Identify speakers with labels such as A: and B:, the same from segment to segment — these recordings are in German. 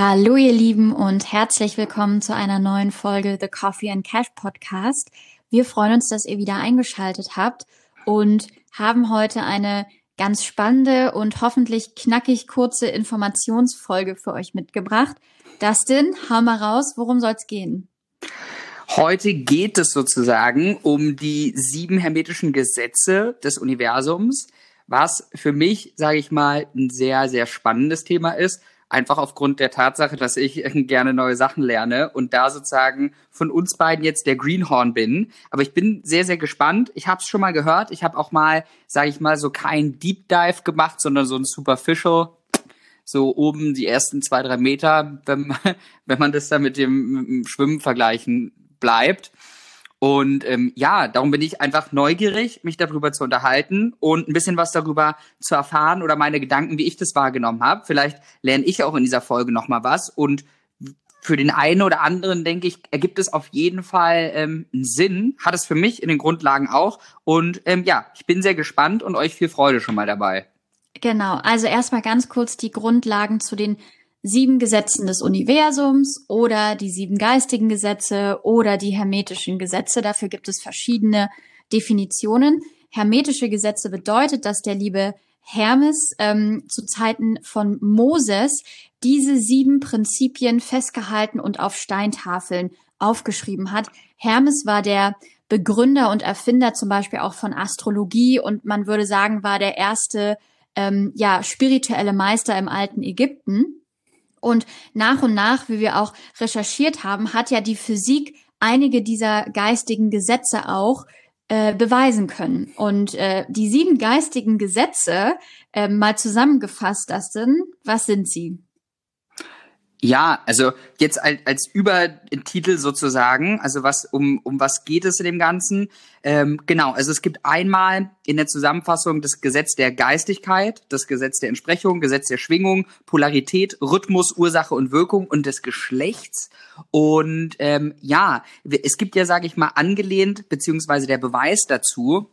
A: Hallo ihr Lieben und herzlich willkommen zu einer neuen Folge The Coffee and Cash Podcast. Wir freuen uns, dass ihr wieder eingeschaltet habt und haben heute eine ganz spannende und hoffentlich knackig kurze Informationsfolge für euch mitgebracht. Dustin, hau mal raus, worum soll's gehen?
B: Heute geht es sozusagen um die sieben hermetischen Gesetze des Universums, was für mich, sage ich mal, ein sehr, sehr spannendes Thema ist einfach aufgrund der Tatsache, dass ich gerne neue Sachen lerne und da sozusagen von uns beiden jetzt der Greenhorn bin. Aber ich bin sehr, sehr gespannt. Ich habe es schon mal gehört. Ich habe auch mal, sage ich mal, so kein Deep Dive gemacht, sondern so ein Superficial. So oben die ersten zwei, drei Meter, wenn man, wenn man das dann mit dem, mit dem Schwimmen vergleichen bleibt. Und ähm, ja, darum bin ich einfach neugierig, mich darüber zu unterhalten und ein bisschen was darüber zu erfahren oder meine Gedanken, wie ich das wahrgenommen habe. Vielleicht lerne ich auch in dieser Folge noch mal was und für den einen oder anderen, denke ich, ergibt es auf jeden Fall ähm, einen Sinn. Hat es für mich in den Grundlagen auch. Und ähm, ja, ich bin sehr gespannt und euch viel Freude schon mal dabei.
A: Genau, also erstmal ganz kurz die Grundlagen zu den sieben Gesetzen des Universums oder die sieben geistigen Gesetze oder die hermetischen Gesetze. Dafür gibt es verschiedene Definitionen. Hermetische Gesetze bedeutet, dass der liebe Hermes ähm, zu Zeiten von Moses diese sieben Prinzipien festgehalten und auf Steintafeln aufgeschrieben hat. Hermes war der Begründer und Erfinder zum Beispiel auch von Astrologie und man würde sagen, war der erste ähm, ja spirituelle Meister im alten Ägypten. Und nach und nach, wie wir auch recherchiert haben, hat ja die Physik einige dieser geistigen Gesetze auch äh, beweisen können. Und äh, die sieben geistigen Gesetze, äh, mal zusammengefasst, das sind, was sind sie?
B: Ja, also jetzt als, als Übertitel sozusagen, also was um um was geht es in dem Ganzen? Ähm, genau, also es gibt einmal in der Zusammenfassung das Gesetz der Geistigkeit, das Gesetz der Entsprechung, Gesetz der Schwingung, Polarität, Rhythmus, Ursache und Wirkung und des Geschlechts. Und ähm, ja, es gibt ja, sage ich mal, angelehnt beziehungsweise der Beweis dazu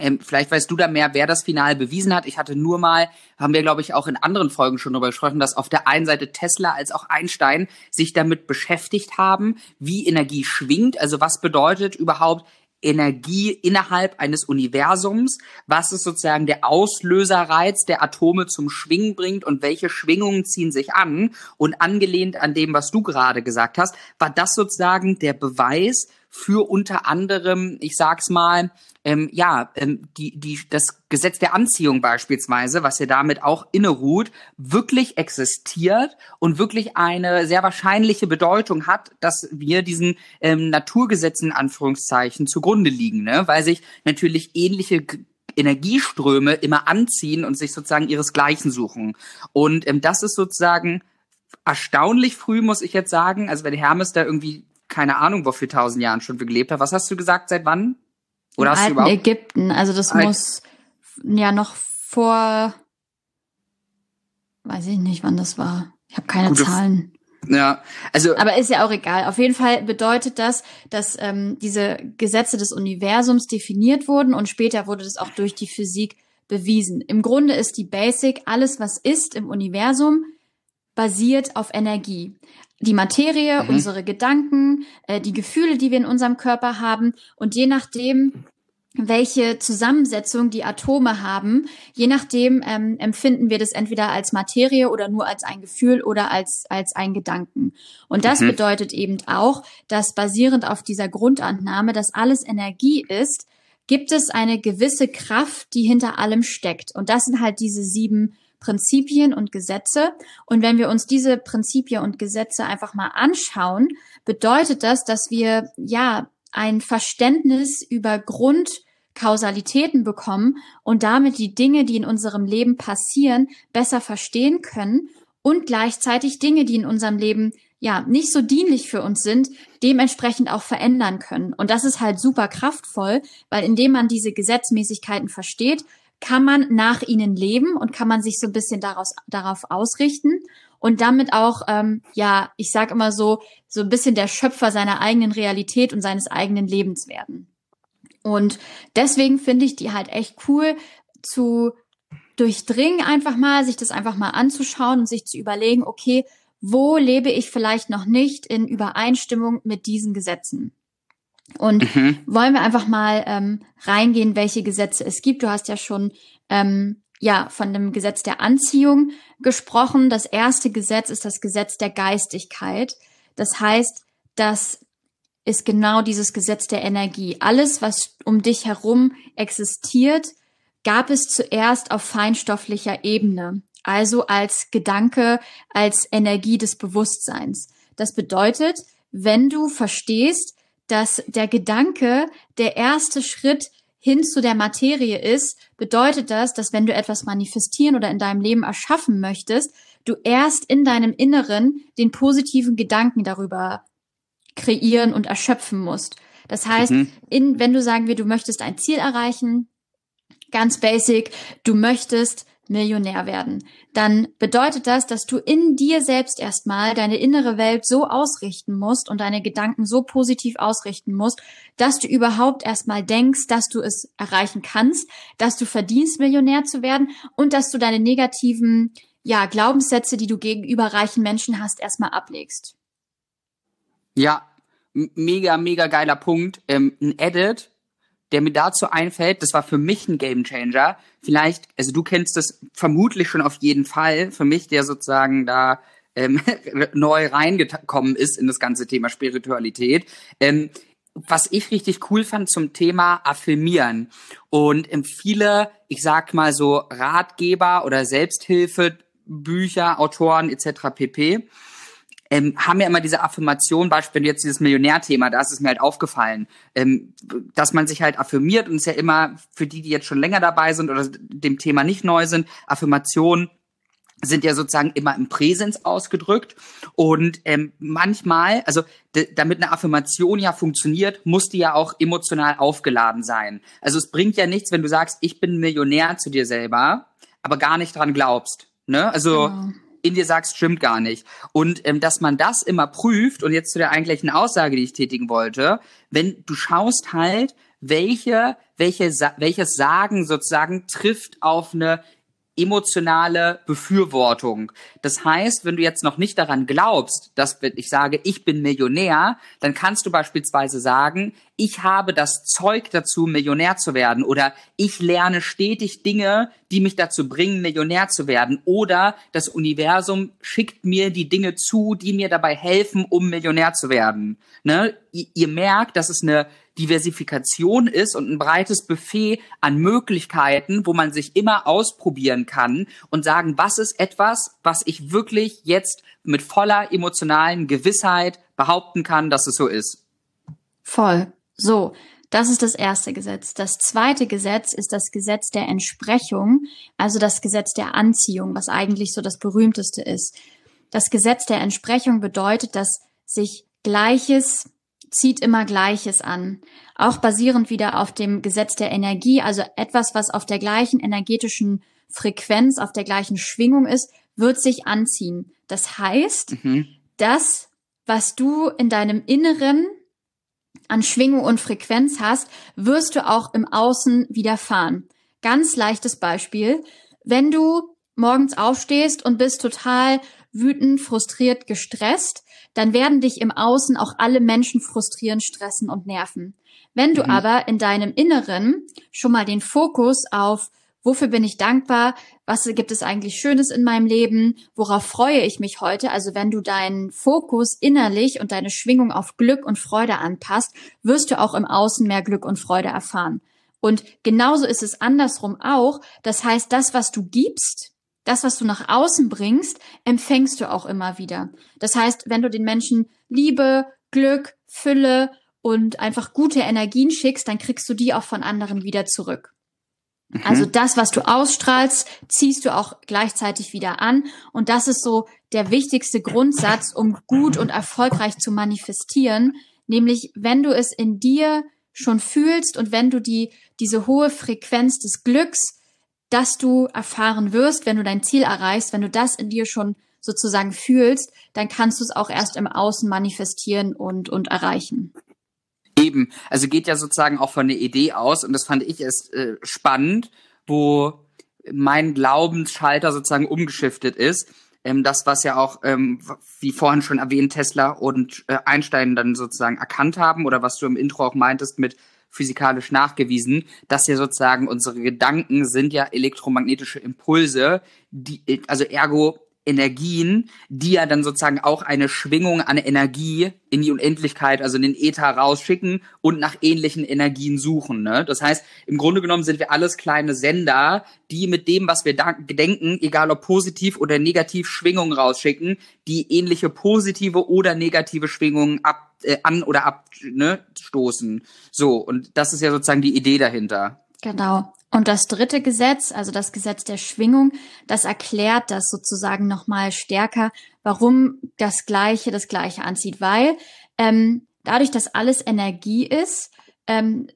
B: ähm, vielleicht weißt du da mehr, wer das Final bewiesen hat. Ich hatte nur mal, haben wir glaube ich auch in anderen Folgen schon darüber gesprochen, dass auf der einen Seite Tesla als auch Einstein sich damit beschäftigt haben, wie Energie schwingt. Also was bedeutet überhaupt Energie innerhalb eines Universums, was ist sozusagen der Auslöserreiz der Atome zum Schwingen bringt und welche Schwingungen ziehen sich an. Und angelehnt an dem, was du gerade gesagt hast, war das sozusagen der Beweis für unter anderem, ich sag's mal, ähm, ja, ähm, die, die, das Gesetz der Anziehung beispielsweise, was ja damit auch inneruht, wirklich existiert und wirklich eine sehr wahrscheinliche Bedeutung hat, dass wir diesen ähm, Naturgesetzen Anführungszeichen zugrunde liegen, ne? weil sich natürlich ähnliche Energieströme immer anziehen und sich sozusagen ihresgleichen suchen. Und ähm, das ist sozusagen erstaunlich früh, muss ich jetzt sagen. Also wenn Hermes da irgendwie keine Ahnung, wofür tausend Jahren schon gelebt hat. Was hast du gesagt, seit wann?
A: Oder Im hast alten du überhaupt Ägypten. Also das Alt muss ja noch vor, weiß ich nicht, wann das war. Ich habe keine Gute Zahlen.
B: Ja, also.
A: Aber ist ja auch egal. Auf jeden Fall bedeutet das, dass ähm, diese Gesetze des Universums definiert wurden und später wurde das auch durch die Physik bewiesen. Im Grunde ist die Basic, alles was ist im Universum, basiert auf Energie. Die Materie, mhm. unsere Gedanken, äh, die Gefühle, die wir in unserem Körper haben und je nachdem, welche Zusammensetzung die Atome haben, je nachdem ähm, empfinden wir das entweder als Materie oder nur als ein Gefühl oder als, als ein Gedanken. Und das mhm. bedeutet eben auch, dass basierend auf dieser Grundannahme, dass alles Energie ist, gibt es eine gewisse Kraft, die hinter allem steckt. Und das sind halt diese sieben Prinzipien und Gesetze. Und wenn wir uns diese Prinzipien und Gesetze einfach mal anschauen, bedeutet das, dass wir ja ein Verständnis über Grundkausalitäten bekommen und damit die Dinge, die in unserem Leben passieren, besser verstehen können und gleichzeitig Dinge, die in unserem Leben ja nicht so dienlich für uns sind, dementsprechend auch verändern können. Und das ist halt super kraftvoll, weil indem man diese Gesetzmäßigkeiten versteht, kann man nach ihnen leben und kann man sich so ein bisschen daraus, darauf ausrichten und damit auch, ähm, ja, ich sage immer so, so ein bisschen der Schöpfer seiner eigenen Realität und seines eigenen Lebens werden. Und deswegen finde ich die halt echt cool zu durchdringen einfach mal, sich das einfach mal anzuschauen und sich zu überlegen, okay, wo lebe ich vielleicht noch nicht in Übereinstimmung mit diesen Gesetzen. Und mhm. wollen wir einfach mal ähm, reingehen, welche Gesetze es gibt. Du hast ja schon ähm, ja von dem Gesetz der Anziehung gesprochen. Das erste Gesetz ist das Gesetz der Geistigkeit. Das heißt, das ist genau dieses Gesetz der Energie. Alles, was um dich herum existiert, gab es zuerst auf feinstofflicher Ebene, also als Gedanke, als Energie des Bewusstseins. Das bedeutet, wenn du verstehst, dass der Gedanke der erste Schritt hin zu der Materie ist, bedeutet das, dass wenn du etwas manifestieren oder in deinem Leben erschaffen möchtest, du erst in deinem Inneren den positiven Gedanken darüber kreieren und erschöpfen musst. Das heißt, mhm. in, wenn du sagen wir, du möchtest ein Ziel erreichen, ganz basic, du möchtest Millionär werden, dann bedeutet das, dass du in dir selbst erstmal deine innere Welt so ausrichten musst und deine Gedanken so positiv ausrichten musst, dass du überhaupt erstmal denkst, dass du es erreichen kannst, dass du verdienst, Millionär zu werden und dass du deine negativen ja, Glaubenssätze, die du gegenüber reichen Menschen hast, erstmal ablegst.
B: Ja, mega, mega geiler Punkt. Ähm, ein Edit, der mir dazu einfällt, das war für mich ein Gamechanger. Vielleicht, also du kennst das vermutlich schon auf jeden Fall. Für mich, der sozusagen da ähm, neu reingekommen ist in das ganze Thema Spiritualität. Ähm, was ich richtig cool fand zum Thema Affirmieren. Und ähm, viele, ich sag mal so Ratgeber oder Selbsthilfe, Bücher, Autoren etc. pp ähm, haben ja immer diese Affirmation, beispielsweise jetzt dieses Millionärthema, da ist es mir halt aufgefallen, ähm, dass man sich halt affirmiert und es ja immer für die, die jetzt schon länger dabei sind oder dem Thema nicht neu sind, Affirmationen sind ja sozusagen immer im Präsens ausgedrückt und ähm, manchmal, also damit eine Affirmation ja funktioniert, muss die ja auch emotional aufgeladen sein. Also es bringt ja nichts, wenn du sagst, ich bin Millionär zu dir selber, aber gar nicht dran glaubst. Ne? Also genau in dir sagst, stimmt gar nicht. Und ähm, dass man das immer prüft, und jetzt zu der eigentlichen Aussage, die ich tätigen wollte, wenn du schaust halt, welche, welche, welches Sagen sozusagen trifft auf eine emotionale Befürwortung. Das heißt, wenn du jetzt noch nicht daran glaubst, dass ich sage, ich bin Millionär, dann kannst du beispielsweise sagen, ich habe das Zeug dazu, Millionär zu werden oder ich lerne stetig Dinge, die mich dazu bringen, Millionär zu werden oder das Universum schickt mir die Dinge zu, die mir dabei helfen, um Millionär zu werden. Ne? Ihr merkt, dass es eine Diversifikation ist und ein breites Buffet an Möglichkeiten, wo man sich immer ausprobieren kann und sagen, was ist etwas, was ich wirklich jetzt mit voller emotionalen Gewissheit behaupten kann, dass es so ist.
A: Voll. So. Das ist das erste Gesetz. Das zweite Gesetz ist das Gesetz der Entsprechung, also das Gesetz der Anziehung, was eigentlich so das berühmteste ist. Das Gesetz der Entsprechung bedeutet, dass sich Gleiches zieht immer Gleiches an. Auch basierend wieder auf dem Gesetz der Energie, also etwas, was auf der gleichen energetischen Frequenz, auf der gleichen Schwingung ist, wird sich anziehen. Das heißt, mhm. das, was du in deinem Inneren an Schwingung und Frequenz hast, wirst du auch im Außen widerfahren. Ganz leichtes Beispiel. Wenn du morgens aufstehst und bist total wütend, frustriert, gestresst, dann werden dich im Außen auch alle Menschen frustrieren, stressen und nerven. Wenn du mhm. aber in deinem Inneren schon mal den Fokus auf Wofür bin ich dankbar? Was gibt es eigentlich Schönes in meinem Leben? Worauf freue ich mich heute? Also wenn du deinen Fokus innerlich und deine Schwingung auf Glück und Freude anpasst, wirst du auch im Außen mehr Glück und Freude erfahren. Und genauso ist es andersrum auch. Das heißt, das, was du gibst, das, was du nach außen bringst, empfängst du auch immer wieder. Das heißt, wenn du den Menschen Liebe, Glück, Fülle und einfach gute Energien schickst, dann kriegst du die auch von anderen wieder zurück. Mhm. Also das, was du ausstrahlst, ziehst du auch gleichzeitig wieder an. Und das ist so der wichtigste Grundsatz, um gut und erfolgreich zu manifestieren. Nämlich, wenn du es in dir schon fühlst und wenn du die, diese hohe Frequenz des Glücks, dass du erfahren wirst, wenn du dein Ziel erreichst, wenn du das in dir schon sozusagen fühlst, dann kannst du es auch erst im Außen manifestieren und, und erreichen.
B: Eben, also geht ja sozusagen auch von der Idee aus und das fand ich erst äh, spannend, wo mein Glaubensschalter sozusagen umgeschiftet ist. ähm, das, was ja auch, ähm, wie vorhin schon erwähnt, Tesla und äh, Einstein dann sozusagen erkannt haben oder was du im Intro auch meintest mit physikalisch nachgewiesen, dass ja sozusagen unsere Gedanken sind ja elektromagnetische Impulse, die, also ergo Energien, die ja dann sozusagen auch eine Schwingung an Energie in die Unendlichkeit, also in den Äther rausschicken und nach ähnlichen Energien suchen. Ne? Das heißt, im Grunde genommen sind wir alles kleine Sender, die mit dem, was wir denken, egal ob positiv oder negativ, Schwingungen rausschicken, die ähnliche positive oder negative Schwingungen ab, äh, an oder abstoßen. Ne, so, und das ist ja sozusagen die Idee dahinter.
A: Genau. Und das dritte Gesetz, also das Gesetz der Schwingung, das erklärt das sozusagen nochmal stärker, warum das Gleiche das Gleiche anzieht. Weil ähm, dadurch, dass alles Energie ist, ähm,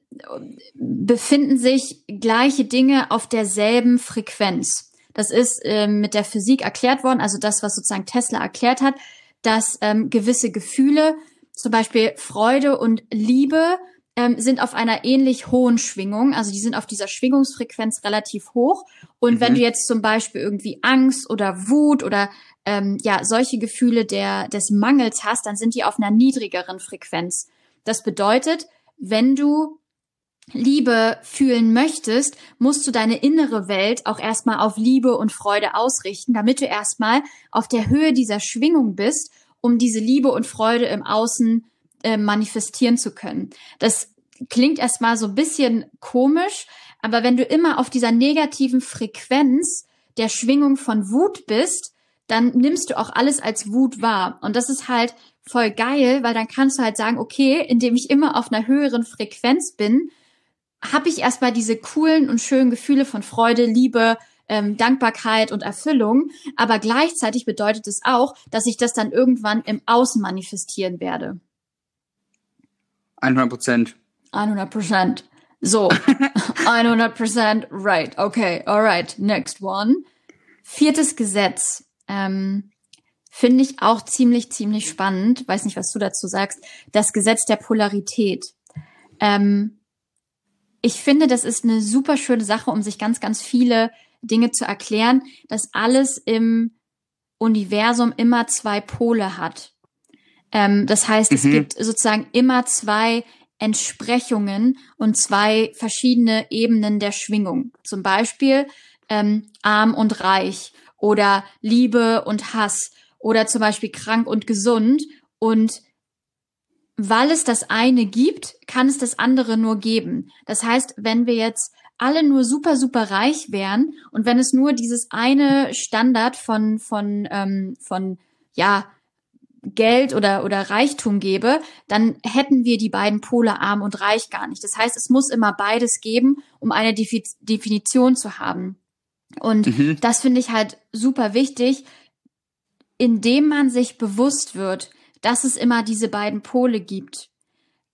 A: befinden sich gleiche Dinge auf derselben Frequenz. Das ist ähm, mit der Physik erklärt worden, also das, was sozusagen Tesla erklärt hat, dass ähm, gewisse Gefühle, zum Beispiel Freude und Liebe, ähm, sind auf einer ähnlich hohen Schwingung, also die sind auf dieser Schwingungsfrequenz relativ hoch. Und mhm. wenn du jetzt zum Beispiel irgendwie Angst oder Wut oder ähm, ja solche Gefühle der des Mangels hast, dann sind die auf einer niedrigeren Frequenz. Das bedeutet, wenn du Liebe fühlen möchtest, musst du deine innere Welt auch erstmal auf Liebe und Freude ausrichten, damit du erstmal auf der Höhe dieser Schwingung bist, um diese Liebe und Freude im Außen äh, manifestieren zu können. Das klingt erstmal so ein bisschen komisch, aber wenn du immer auf dieser negativen Frequenz der Schwingung von Wut bist, dann nimmst du auch alles als Wut wahr. Und das ist halt voll geil, weil dann kannst du halt sagen, okay, indem ich immer auf einer höheren Frequenz bin, habe ich erstmal diese coolen und schönen Gefühle von Freude, Liebe, ähm, Dankbarkeit und Erfüllung. Aber gleichzeitig bedeutet es auch, dass ich das dann irgendwann im Außen manifestieren werde.
B: 100 Prozent.
A: 100 Prozent. So, 100 Prozent, right. Okay, alright, next one. Viertes Gesetz. Ähm, Finde ich auch ziemlich, ziemlich spannend. Weiß nicht, was du dazu sagst. Das Gesetz der Polarität. Ähm, ich finde, das ist eine super schöne Sache, um sich ganz, ganz viele Dinge zu erklären, dass alles im Universum immer zwei Pole hat. Ähm, das heißt, mhm. es gibt sozusagen immer zwei Entsprechungen und zwei verschiedene Ebenen der Schwingung. Zum Beispiel ähm, arm und reich oder Liebe und Hass oder zum Beispiel krank und gesund. Und weil es das eine gibt, kann es das andere nur geben. Das heißt, wenn wir jetzt alle nur super, super reich wären und wenn es nur dieses eine Standard von, von, ähm, von, ja, Geld oder, oder Reichtum gäbe, dann hätten wir die beiden Pole arm und reich gar nicht. Das heißt, es muss immer beides geben, um eine Definition zu haben. Und mhm. das finde ich halt super wichtig, indem man sich bewusst wird, dass es immer diese beiden Pole gibt,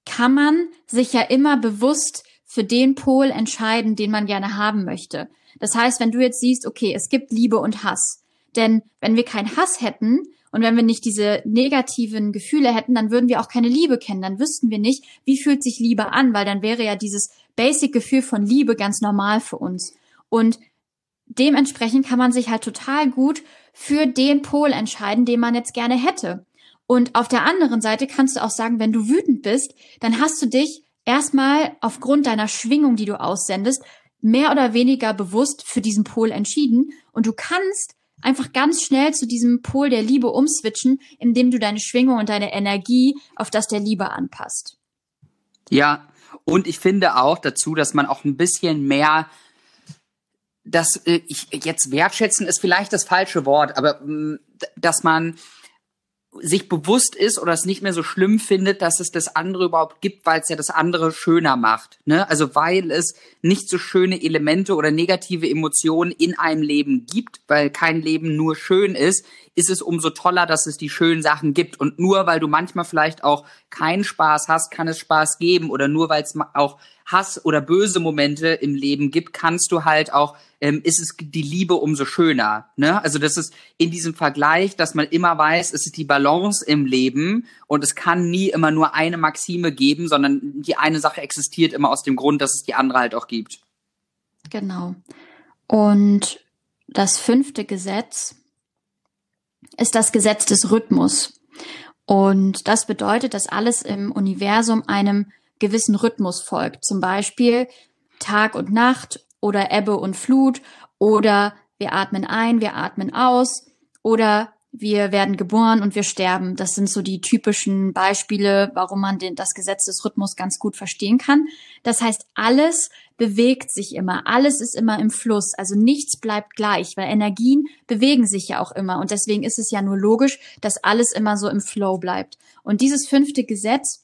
A: kann man sich ja immer bewusst für den Pol entscheiden, den man gerne haben möchte. Das heißt, wenn du jetzt siehst, okay, es gibt Liebe und Hass, denn wenn wir keinen Hass hätten, und wenn wir nicht diese negativen Gefühle hätten, dann würden wir auch keine Liebe kennen. Dann wüssten wir nicht, wie fühlt sich Liebe an, weil dann wäre ja dieses Basic-Gefühl von Liebe ganz normal für uns. Und dementsprechend kann man sich halt total gut für den Pol entscheiden, den man jetzt gerne hätte. Und auf der anderen Seite kannst du auch sagen, wenn du wütend bist, dann hast du dich erstmal aufgrund deiner Schwingung, die du aussendest, mehr oder weniger bewusst für diesen Pol entschieden. Und du kannst einfach ganz schnell zu diesem Pol der Liebe umswitchen, indem du deine Schwingung und deine Energie auf das der Liebe anpasst.
B: Ja, und ich finde auch dazu, dass man auch ein bisschen mehr das äh, ich jetzt wertschätzen ist vielleicht das falsche Wort, aber mh, dass man sich bewusst ist oder es nicht mehr so schlimm findet, dass es das andere überhaupt gibt, weil es ja das andere schöner macht. Ne? Also weil es nicht so schöne Elemente oder negative Emotionen in einem Leben gibt, weil kein Leben nur schön ist, ist es umso toller, dass es die schönen Sachen gibt. Und nur weil du manchmal vielleicht auch keinen Spaß hast, kann es Spaß geben. Oder nur weil es auch Hass oder böse Momente im Leben gibt, kannst du halt auch, ähm, ist es die Liebe umso schöner. Ne? Also das ist in diesem Vergleich, dass man immer weiß, es ist die Balance im Leben und es kann nie immer nur eine Maxime geben, sondern die eine Sache existiert immer aus dem Grund, dass es die andere halt auch gibt.
A: Genau. Und das fünfte Gesetz ist das Gesetz des Rhythmus. Und das bedeutet, dass alles im Universum einem gewissen Rhythmus folgt. Zum Beispiel Tag und Nacht oder Ebbe und Flut oder wir atmen ein, wir atmen aus oder wir werden geboren und wir sterben. Das sind so die typischen Beispiele, warum man den, das Gesetz des Rhythmus ganz gut verstehen kann. Das heißt, alles bewegt sich immer, alles ist immer im Fluss, also nichts bleibt gleich, weil Energien bewegen sich ja auch immer und deswegen ist es ja nur logisch, dass alles immer so im Flow bleibt. Und dieses fünfte Gesetz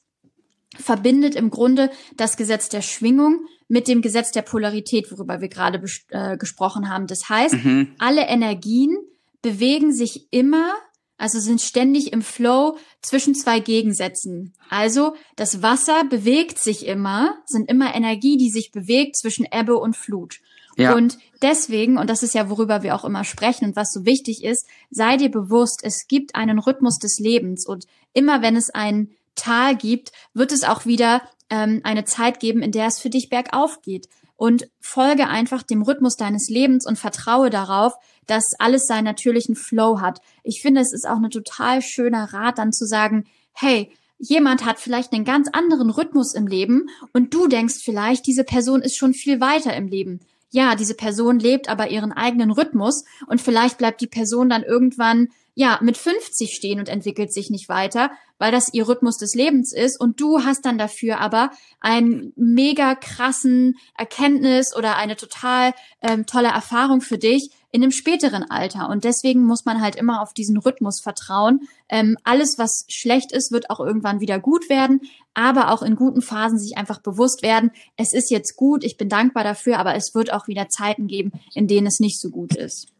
A: verbindet im Grunde das Gesetz der Schwingung mit dem Gesetz der Polarität, worüber wir gerade äh, gesprochen haben. Das heißt, mhm. alle Energien bewegen sich immer, also sind ständig im Flow zwischen zwei Gegensätzen. Also das Wasser bewegt sich immer, sind immer Energie, die sich bewegt zwischen Ebbe und Flut. Ja. Und deswegen, und das ist ja, worüber wir auch immer sprechen und was so wichtig ist, sei dir bewusst, es gibt einen Rhythmus des Lebens und immer wenn es ein Tal gibt, wird es auch wieder ähm, eine Zeit geben, in der es für dich bergauf geht. Und folge einfach dem Rhythmus deines Lebens und vertraue darauf, dass alles seinen natürlichen Flow hat. Ich finde, es ist auch ein total schöner Rat, dann zu sagen, hey, jemand hat vielleicht einen ganz anderen Rhythmus im Leben und du denkst vielleicht, diese Person ist schon viel weiter im Leben. Ja, diese Person lebt aber ihren eigenen Rhythmus und vielleicht bleibt die Person dann irgendwann ja, mit 50 stehen und entwickelt sich nicht weiter, weil das ihr Rhythmus des Lebens ist und du hast dann dafür aber einen mega krassen Erkenntnis oder eine total ähm, tolle Erfahrung für dich in einem späteren Alter. Und deswegen muss man halt immer auf diesen Rhythmus vertrauen. Ähm, alles, was schlecht ist, wird auch irgendwann wieder gut werden, aber auch in guten Phasen sich einfach bewusst werden, es ist jetzt gut, ich bin dankbar dafür, aber es wird auch wieder Zeiten geben, in denen es nicht so gut ist.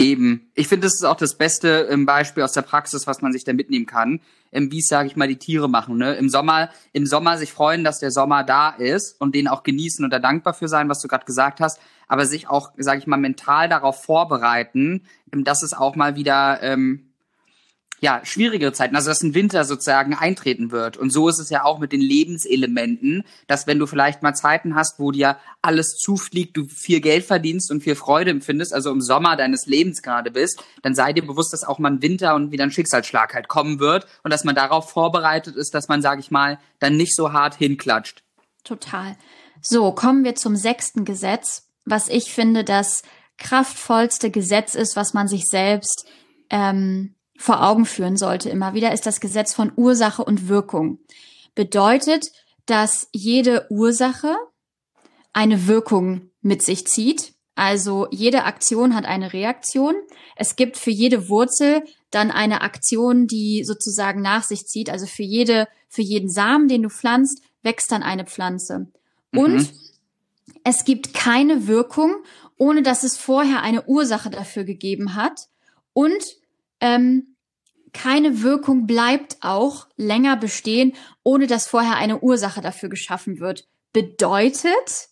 B: Eben. Ich finde, das ist auch das beste ähm, Beispiel aus der Praxis, was man sich da mitnehmen kann. Ähm, wie es, sage ich mal, die Tiere machen. Ne? Im Sommer, im Sommer sich freuen, dass der Sommer da ist und den auch genießen und da dankbar für sein, was du gerade gesagt hast, aber sich auch, sage ich mal, mental darauf vorbereiten, ähm, dass es auch mal wieder ähm, ja, schwierigere Zeiten, also dass ein Winter sozusagen eintreten wird. Und so ist es ja auch mit den Lebenselementen, dass wenn du vielleicht mal Zeiten hast, wo dir alles zufliegt, du viel Geld verdienst und viel Freude empfindest, also im Sommer deines Lebens gerade bist, dann sei dir bewusst, dass auch mal ein Winter und wieder ein Schicksalsschlag halt kommen wird und dass man darauf vorbereitet ist, dass man, sage ich mal, dann nicht so hart hinklatscht.
A: Total. So, kommen wir zum sechsten Gesetz, was ich finde das kraftvollste Gesetz ist, was man sich selbst ähm, vor Augen führen sollte immer wieder, ist das Gesetz von Ursache und Wirkung. Bedeutet, dass jede Ursache eine Wirkung mit sich zieht. Also jede Aktion hat eine Reaktion. Es gibt für jede Wurzel dann eine Aktion, die sozusagen nach sich zieht. Also für jede, für jeden Samen, den du pflanzt, wächst dann eine Pflanze. Mhm. Und es gibt keine Wirkung, ohne dass es vorher eine Ursache dafür gegeben hat. Und ähm, keine Wirkung bleibt auch länger bestehen, ohne dass vorher eine Ursache dafür geschaffen wird. Bedeutet,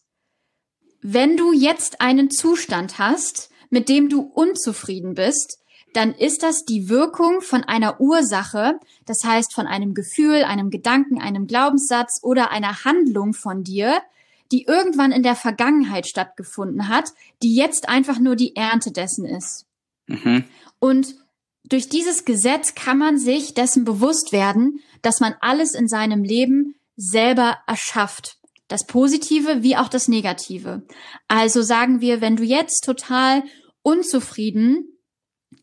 A: wenn du jetzt einen Zustand hast, mit dem du unzufrieden bist, dann ist das die Wirkung von einer Ursache, das heißt von einem Gefühl, einem Gedanken, einem Glaubenssatz oder einer Handlung von dir, die irgendwann in der Vergangenheit stattgefunden hat, die jetzt einfach nur die Ernte dessen ist. Mhm. Und durch dieses Gesetz kann man sich dessen bewusst werden, dass man alles in seinem Leben selber erschafft. Das Positive wie auch das Negative. Also sagen wir, wenn du jetzt total unzufrieden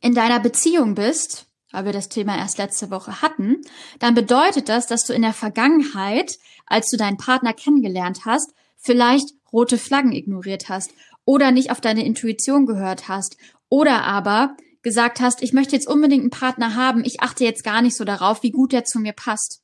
A: in deiner Beziehung bist, weil wir das Thema erst letzte Woche hatten, dann bedeutet das, dass du in der Vergangenheit, als du deinen Partner kennengelernt hast, vielleicht rote Flaggen ignoriert hast oder nicht auf deine Intuition gehört hast oder aber gesagt hast, ich möchte jetzt unbedingt einen Partner haben, ich achte jetzt gar nicht so darauf, wie gut der zu mir passt.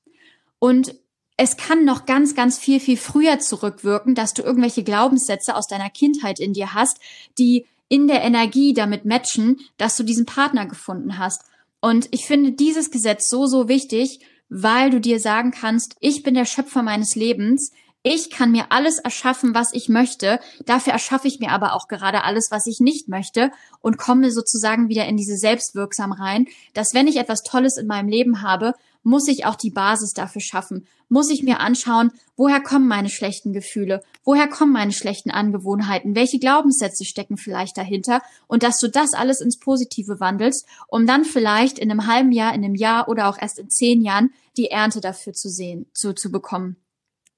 A: Und es kann noch ganz, ganz viel, viel früher zurückwirken, dass du irgendwelche Glaubenssätze aus deiner Kindheit in dir hast, die in der Energie damit matchen, dass du diesen Partner gefunden hast. Und ich finde dieses Gesetz so, so wichtig, weil du dir sagen kannst, ich bin der Schöpfer meines Lebens, Ich kann mir alles erschaffen, was ich möchte. Dafür erschaffe ich mir aber auch gerade alles, was ich nicht möchte und komme sozusagen wieder in diese Selbstwirksam rein, dass wenn ich etwas Tolles in meinem Leben habe, muss ich auch die Basis dafür schaffen. Muss ich mir anschauen, woher kommen meine schlechten Gefühle? Woher kommen meine schlechten Angewohnheiten? Welche Glaubenssätze stecken vielleicht dahinter? Und dass du das alles ins Positive wandelst, um dann vielleicht in einem halben Jahr, in einem Jahr oder auch erst in zehn Jahren die Ernte dafür zu sehen, zu, zu bekommen.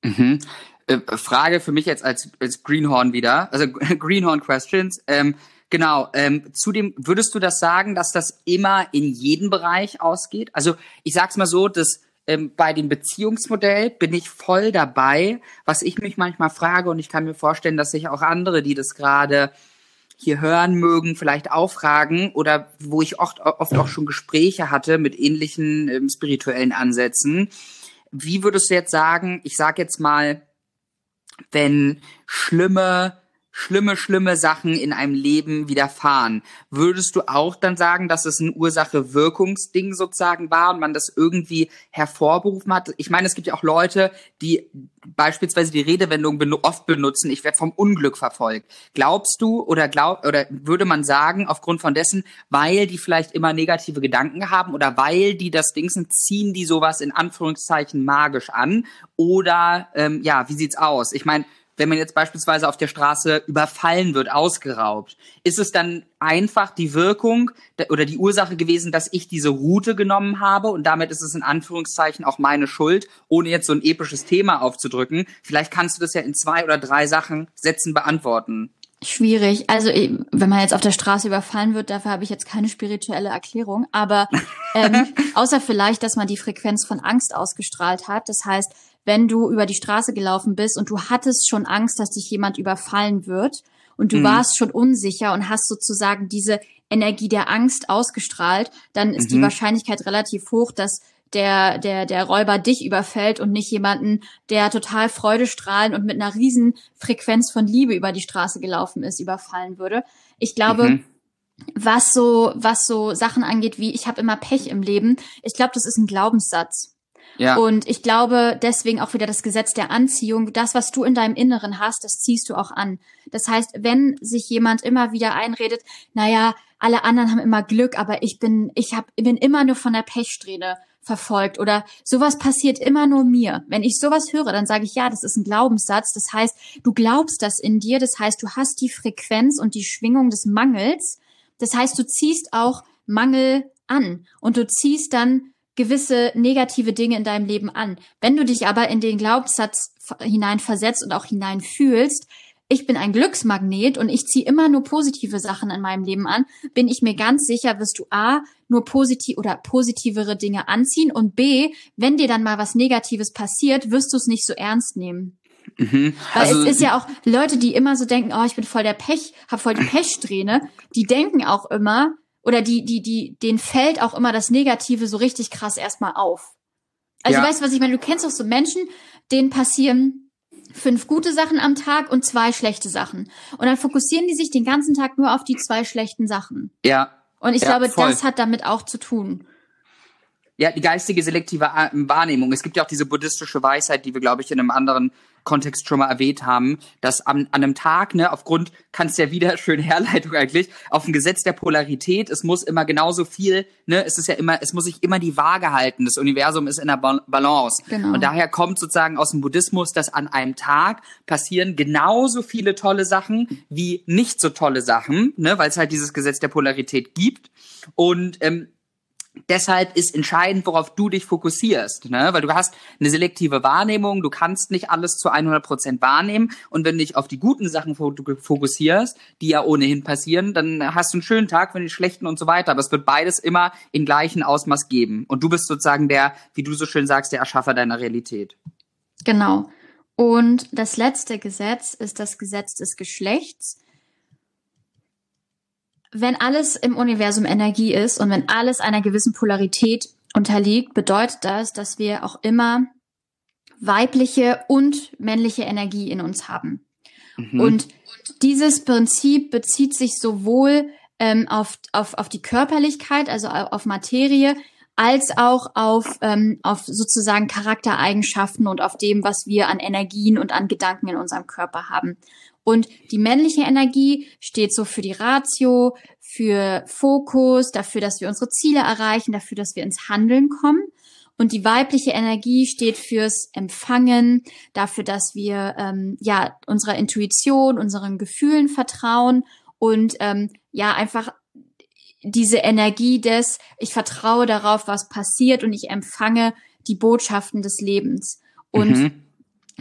B: Mhm. Äh, Frage für mich jetzt als, als Greenhorn wieder, also Greenhorn Questions. Ähm, Genau. Ähm, zudem würdest du das sagen, dass das immer in jeden Bereich ausgeht? Also ich sag's mal so, dass ähm, bei dem Beziehungsmodell bin ich voll dabei. Was ich mich manchmal frage und ich kann mir vorstellen, dass sich auch andere, die das gerade hier hören mögen, vielleicht auch fragen oder wo ich oft, oft auch schon Gespräche hatte mit ähnlichen ähm, spirituellen Ansätzen. Wie würdest du jetzt sagen, ich sag jetzt mal, wenn schlimme schlimme, schlimme Sachen in einem Leben widerfahren. Würdest du auch dann sagen, dass es ein Ursache-Wirkungsding sozusagen war und man das irgendwie hervorberufen hat? Ich meine, es gibt ja auch Leute, die beispielsweise die Redewendung oft benutzen, ich werde vom Unglück verfolgt. Glaubst du oder glaub oder würde man sagen, aufgrund von dessen, weil die vielleicht immer negative Gedanken haben oder weil die das Ding sind, ziehen die sowas in Anführungszeichen magisch an? Oder ähm, ja, wie sieht's aus? Ich meine, wenn man jetzt beispielsweise auf der Straße überfallen wird, ausgeraubt, ist es dann einfach die Wirkung oder die Ursache gewesen, dass ich diese Route genommen habe und damit ist es in Anführungszeichen auch meine Schuld, ohne jetzt so ein episches Thema aufzudrücken. Vielleicht kannst du das ja in zwei oder drei Sachen Sätzen beantworten.
A: Schwierig. Also wenn man jetzt auf der Straße überfallen wird, dafür habe ich jetzt keine spirituelle Erklärung. Aber ähm, außer vielleicht, dass man die Frequenz von Angst ausgestrahlt hat. Das heißt, wenn du über die Straße gelaufen bist und du hattest schon Angst, dass dich jemand überfallen wird und du mhm. warst schon unsicher und hast sozusagen diese Energie der Angst ausgestrahlt, dann ist mhm. die Wahrscheinlichkeit relativ hoch, dass der, der, der Räuber dich überfällt und nicht jemanden, der total freudestrahlend und mit einer riesen Frequenz von Liebe über die Straße gelaufen ist, überfallen würde. Ich glaube, mhm. was so, was so Sachen angeht, wie ich habe immer Pech im Leben, ich glaube, das ist ein Glaubenssatz. Ja. Und ich glaube deswegen auch wieder das Gesetz der Anziehung. Das, was du in deinem Inneren hast, das ziehst du auch an. Das heißt, wenn sich jemand immer wieder einredet, naja, alle anderen haben immer Glück, aber ich bin, ich hab, bin immer nur von der Pechsträhne verfolgt oder sowas passiert immer nur mir. Wenn ich sowas höre, dann sage ich, ja, das ist ein Glaubenssatz. Das heißt, du glaubst das in dir. Das heißt, du hast die Frequenz und die Schwingung des Mangels. Das heißt, du ziehst auch Mangel an und du ziehst dann gewisse negative Dinge in deinem Leben an. Wenn du dich aber in den Glaubenssatz hineinversetzt und auch hineinfühlst, ich bin ein Glücksmagnet und ich ziehe immer nur positive Sachen in meinem Leben an, bin ich mir ganz sicher, wirst du A, nur positiv oder positivere Dinge anziehen und B, wenn dir dann mal was Negatives passiert, wirst du es nicht so ernst nehmen. Mhm. Weil also, es ist ja auch Leute, die immer so denken, oh, ich bin voll der Pech, hab voll die Pechsträhne, die denken auch immer, oder die, die, die, denen fällt auch immer das Negative so richtig krass erstmal auf. Also ja. weißt du, was ich meine? Du kennst doch so Menschen, denen passieren fünf gute Sachen am Tag und zwei schlechte Sachen. Und dann fokussieren die sich den ganzen Tag nur auf die zwei schlechten Sachen.
B: Ja.
A: Und ich
B: ja,
A: glaube, voll. das hat damit auch zu tun.
B: Ja, die geistige selektive Wahrnehmung. Es gibt ja auch diese buddhistische Weisheit, die wir, glaube ich, in einem anderen Kontext schon mal erwähnt haben, dass an, an einem Tag, ne, aufgrund, kannst ja wieder schön Herleitung eigentlich, auf dem Gesetz der Polarität, es muss immer genauso viel, ne, es ist ja immer, es muss sich immer die Waage halten. Das Universum ist in der Balance. Genau. Und daher kommt sozusagen aus dem Buddhismus, dass an einem Tag passieren genauso viele tolle Sachen wie nicht so tolle Sachen, ne, weil es halt dieses Gesetz der Polarität gibt. Und ähm, Deshalb ist entscheidend, worauf du dich fokussierst, ne? weil du hast eine selektive Wahrnehmung, du kannst nicht alles zu 100 Prozent wahrnehmen und wenn du dich auf die guten Sachen fokussierst, die ja ohnehin passieren, dann hast du einen schönen Tag, wenn die schlechten und so weiter, aber es wird beides immer in gleichen Ausmaß geben und du bist sozusagen der, wie du so schön sagst, der Erschaffer deiner Realität.
A: Genau. Und das letzte Gesetz ist das Gesetz des Geschlechts wenn alles im Universum Energie ist und wenn alles einer gewissen Polarität unterliegt, bedeutet das, dass wir auch immer weibliche und männliche Energie in uns haben. Mhm. Und dieses Prinzip bezieht sich sowohl ähm, auf, auf, auf die Körperlichkeit, also auf Materie, als auch auf, ähm, auf sozusagen Charaktereigenschaften und auf dem, was wir an Energien und an Gedanken in unserem Körper haben. Und die männliche Energie steht so für die Ratio, für Fokus, dafür, dass wir unsere Ziele erreichen, dafür, dass wir ins Handeln kommen. Und die weibliche Energie steht fürs Empfangen, dafür, dass wir ähm, ja unserer Intuition, unseren Gefühlen vertrauen und ähm, ja einfach diese Energie des, ich vertraue darauf, was passiert und ich empfange die Botschaften des Lebens. Und mhm.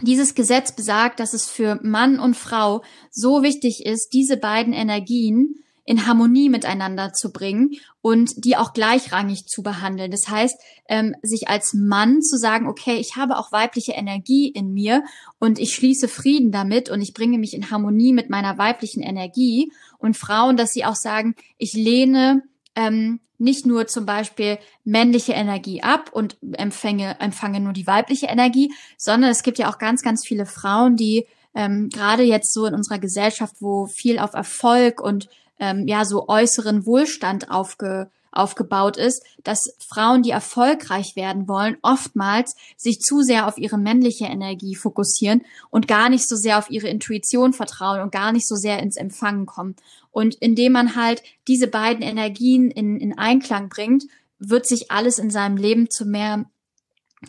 A: Dieses Gesetz besagt, dass es für Mann und Frau so wichtig ist, diese beiden Energien in Harmonie miteinander zu bringen und die auch gleichrangig zu behandeln. Das heißt, ähm, sich als Mann zu sagen, okay, ich habe auch weibliche Energie in mir und ich schließe Frieden damit und ich bringe mich in Harmonie mit meiner weiblichen Energie. Und Frauen, dass sie auch sagen, ich lehne ähm, nicht nur zum Beispiel männliche Energie ab und empfange, empfange nur die weibliche Energie, sondern es gibt ja auch ganz, ganz viele Frauen, die ähm, gerade jetzt so in unserer Gesellschaft, wo viel auf Erfolg und ähm, ja so äußeren Wohlstand aufge, aufgebaut ist, dass Frauen, die erfolgreich werden wollen, oftmals sich zu sehr auf ihre männliche Energie fokussieren und gar nicht so sehr auf ihre Intuition vertrauen und gar nicht so sehr ins Empfangen kommen. Und indem man halt diese beiden Energien in, in Einklang bringt, wird sich alles in seinem Leben zu mehr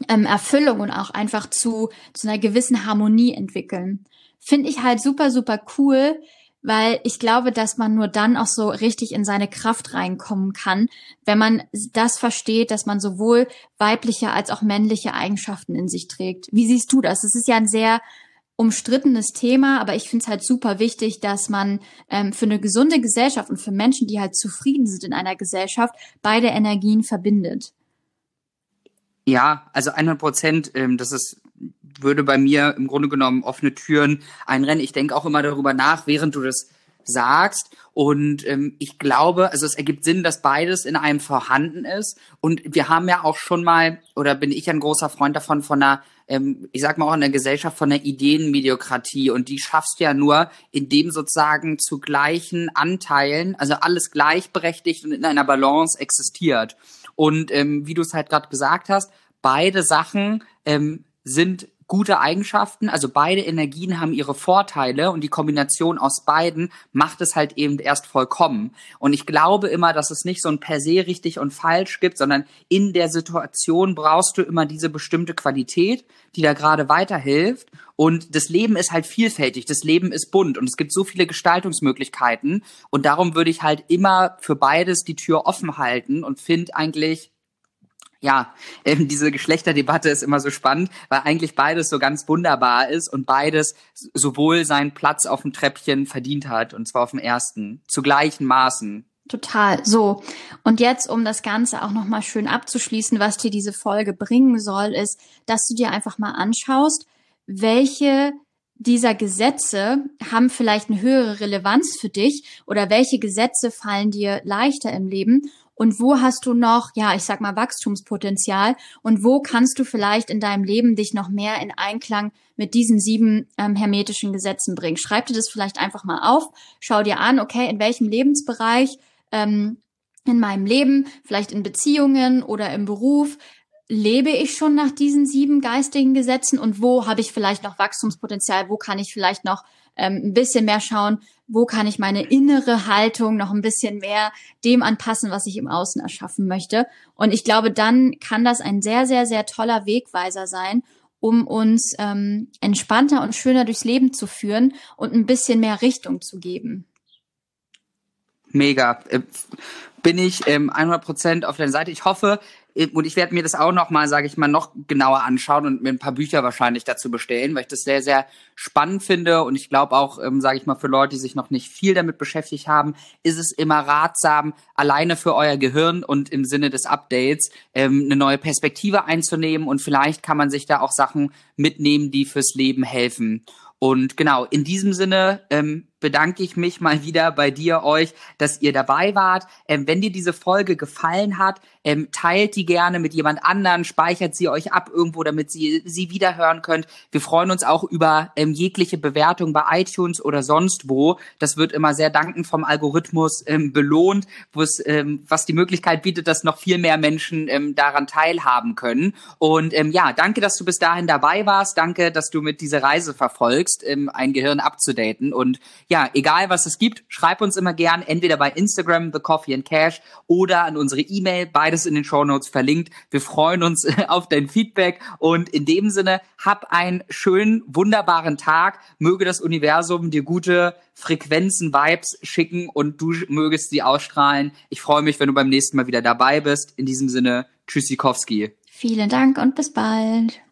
A: ähm, Erfüllung und auch einfach zu, zu einer gewissen Harmonie entwickeln. Finde ich halt super, super cool, weil ich glaube, dass man nur dann auch so richtig in seine Kraft reinkommen kann, wenn man das versteht, dass man sowohl weibliche als auch männliche Eigenschaften in sich trägt. Wie siehst du das? Es ist ja ein sehr umstrittenes Thema, aber ich finde es halt super wichtig, dass man ähm, für eine gesunde Gesellschaft und für Menschen, die halt zufrieden sind in einer Gesellschaft, beide Energien verbindet.
B: Ja, also 100 Prozent, ähm, das ist würde bei mir im Grunde genommen offene Türen einrennen. Ich denke auch immer darüber nach, während du das sagst. Und ähm, ich glaube, also es ergibt Sinn, dass beides in einem vorhanden ist. Und wir haben ja auch schon mal, oder bin ich ein großer Freund davon, von einer, ähm, ich sag mal auch in der Gesellschaft von der Ideenmediokratie. Und die schaffst du ja nur, indem sozusagen zu gleichen Anteilen, also alles gleichberechtigt und in einer Balance existiert. Und ähm, wie du es halt gerade gesagt hast, beide Sachen ähm, sind gute Eigenschaften. Also beide Energien haben ihre Vorteile und die Kombination aus beiden macht es halt eben erst vollkommen. Und ich glaube immer, dass es nicht so ein per se richtig und falsch gibt, sondern in der Situation brauchst du immer diese bestimmte Qualität, die da gerade weiterhilft. Und das Leben ist halt vielfältig, das Leben ist bunt und es gibt so viele Gestaltungsmöglichkeiten. Und darum würde ich halt immer für beides die Tür offen halten und finde eigentlich, ja, ähm, diese Geschlechterdebatte ist immer so spannend, weil eigentlich beides so ganz wunderbar ist und beides sowohl seinen Platz auf dem Treppchen verdient hat, und zwar auf dem ersten, zu gleichen Maßen.
A: Total. So. Und jetzt, um das Ganze auch nochmal schön abzuschließen, was dir diese Folge bringen soll, ist, dass du dir einfach mal anschaust, welche dieser Gesetze haben vielleicht eine höhere Relevanz für dich oder welche Gesetze fallen dir leichter im Leben und wo hast du noch, ja, ich sag mal, Wachstumspotenzial? Und wo kannst du vielleicht in deinem Leben dich noch mehr in Einklang mit diesen sieben ähm, hermetischen Gesetzen bringen. Schreib dir das vielleicht einfach mal auf, schau dir an, okay, in welchem Lebensbereich ähm, in meinem Leben, vielleicht in Beziehungen oder im Beruf, lebe ich schon nach diesen sieben geistigen Gesetzen? Und wo habe ich vielleicht noch Wachstumspotenzial, wo kann ich vielleicht noch ähm, ein bisschen mehr schauen, wo kann ich meine innere Haltung noch ein bisschen mehr dem anpassen, was ich im Außen erschaffen möchte. Und ich glaube, dann kann das ein sehr, sehr, sehr toller Wegweiser sein, um uns ähm, entspannter und schöner durchs Leben zu führen und ein bisschen mehr Richtung zu geben.
B: Mega. Äh, bin ich ähm, 100 Prozent auf deiner Seite. Ich hoffe, und ich werde mir das auch noch mal, sage ich mal, noch genauer anschauen und mir ein paar Bücher wahrscheinlich dazu bestellen, weil ich das sehr, sehr spannend finde. Und ich glaube auch, ähm, sage ich mal, für Leute, die sich noch nicht viel damit beschäftigt haben, ist es immer ratsam, alleine für euer Gehirn und im Sinne des Updates ähm, eine neue Perspektive einzunehmen. Und vielleicht kann man sich da auch Sachen mitnehmen, die fürs Leben helfen. Und genau, in diesem Sinne ähm, bedanke ich mich mal wieder bei dir, euch, dass ihr dabei wart. Ähm, wenn dir diese Folge gefallen hat, Ähm, teilt die gerne mit jemand anderen, speichert sie euch ab irgendwo, damit sie sie wiederhören könnt. Wir freuen uns auch über ähm, jegliche Bewertung bei iTunes oder sonst wo. Das wird immer sehr dankend vom Algorithmus ähm, belohnt, ähm, was die Möglichkeit bietet, dass noch viel mehr Menschen ähm, daran teilhaben können. Und ähm, ja, danke, dass du bis dahin dabei warst. Danke, dass du mit dieser Reise verfolgst, ähm, ein Gehirn abzudaten. Und ja, egal was es gibt, schreib uns immer gern entweder bei Instagram The Coffee and Cash oder an unsere E-Mail, beides in den Show Notes verlinkt. Wir freuen uns auf dein Feedback und in dem Sinne hab einen schönen, wunderbaren Tag. Möge das Universum dir gute Frequenzen, Vibes schicken und du mögest sie ausstrahlen. Ich freue mich, wenn du beim nächsten Mal wieder dabei bist. In diesem Sinne, Tschüssikowski.
A: Vielen Dank und bis bald.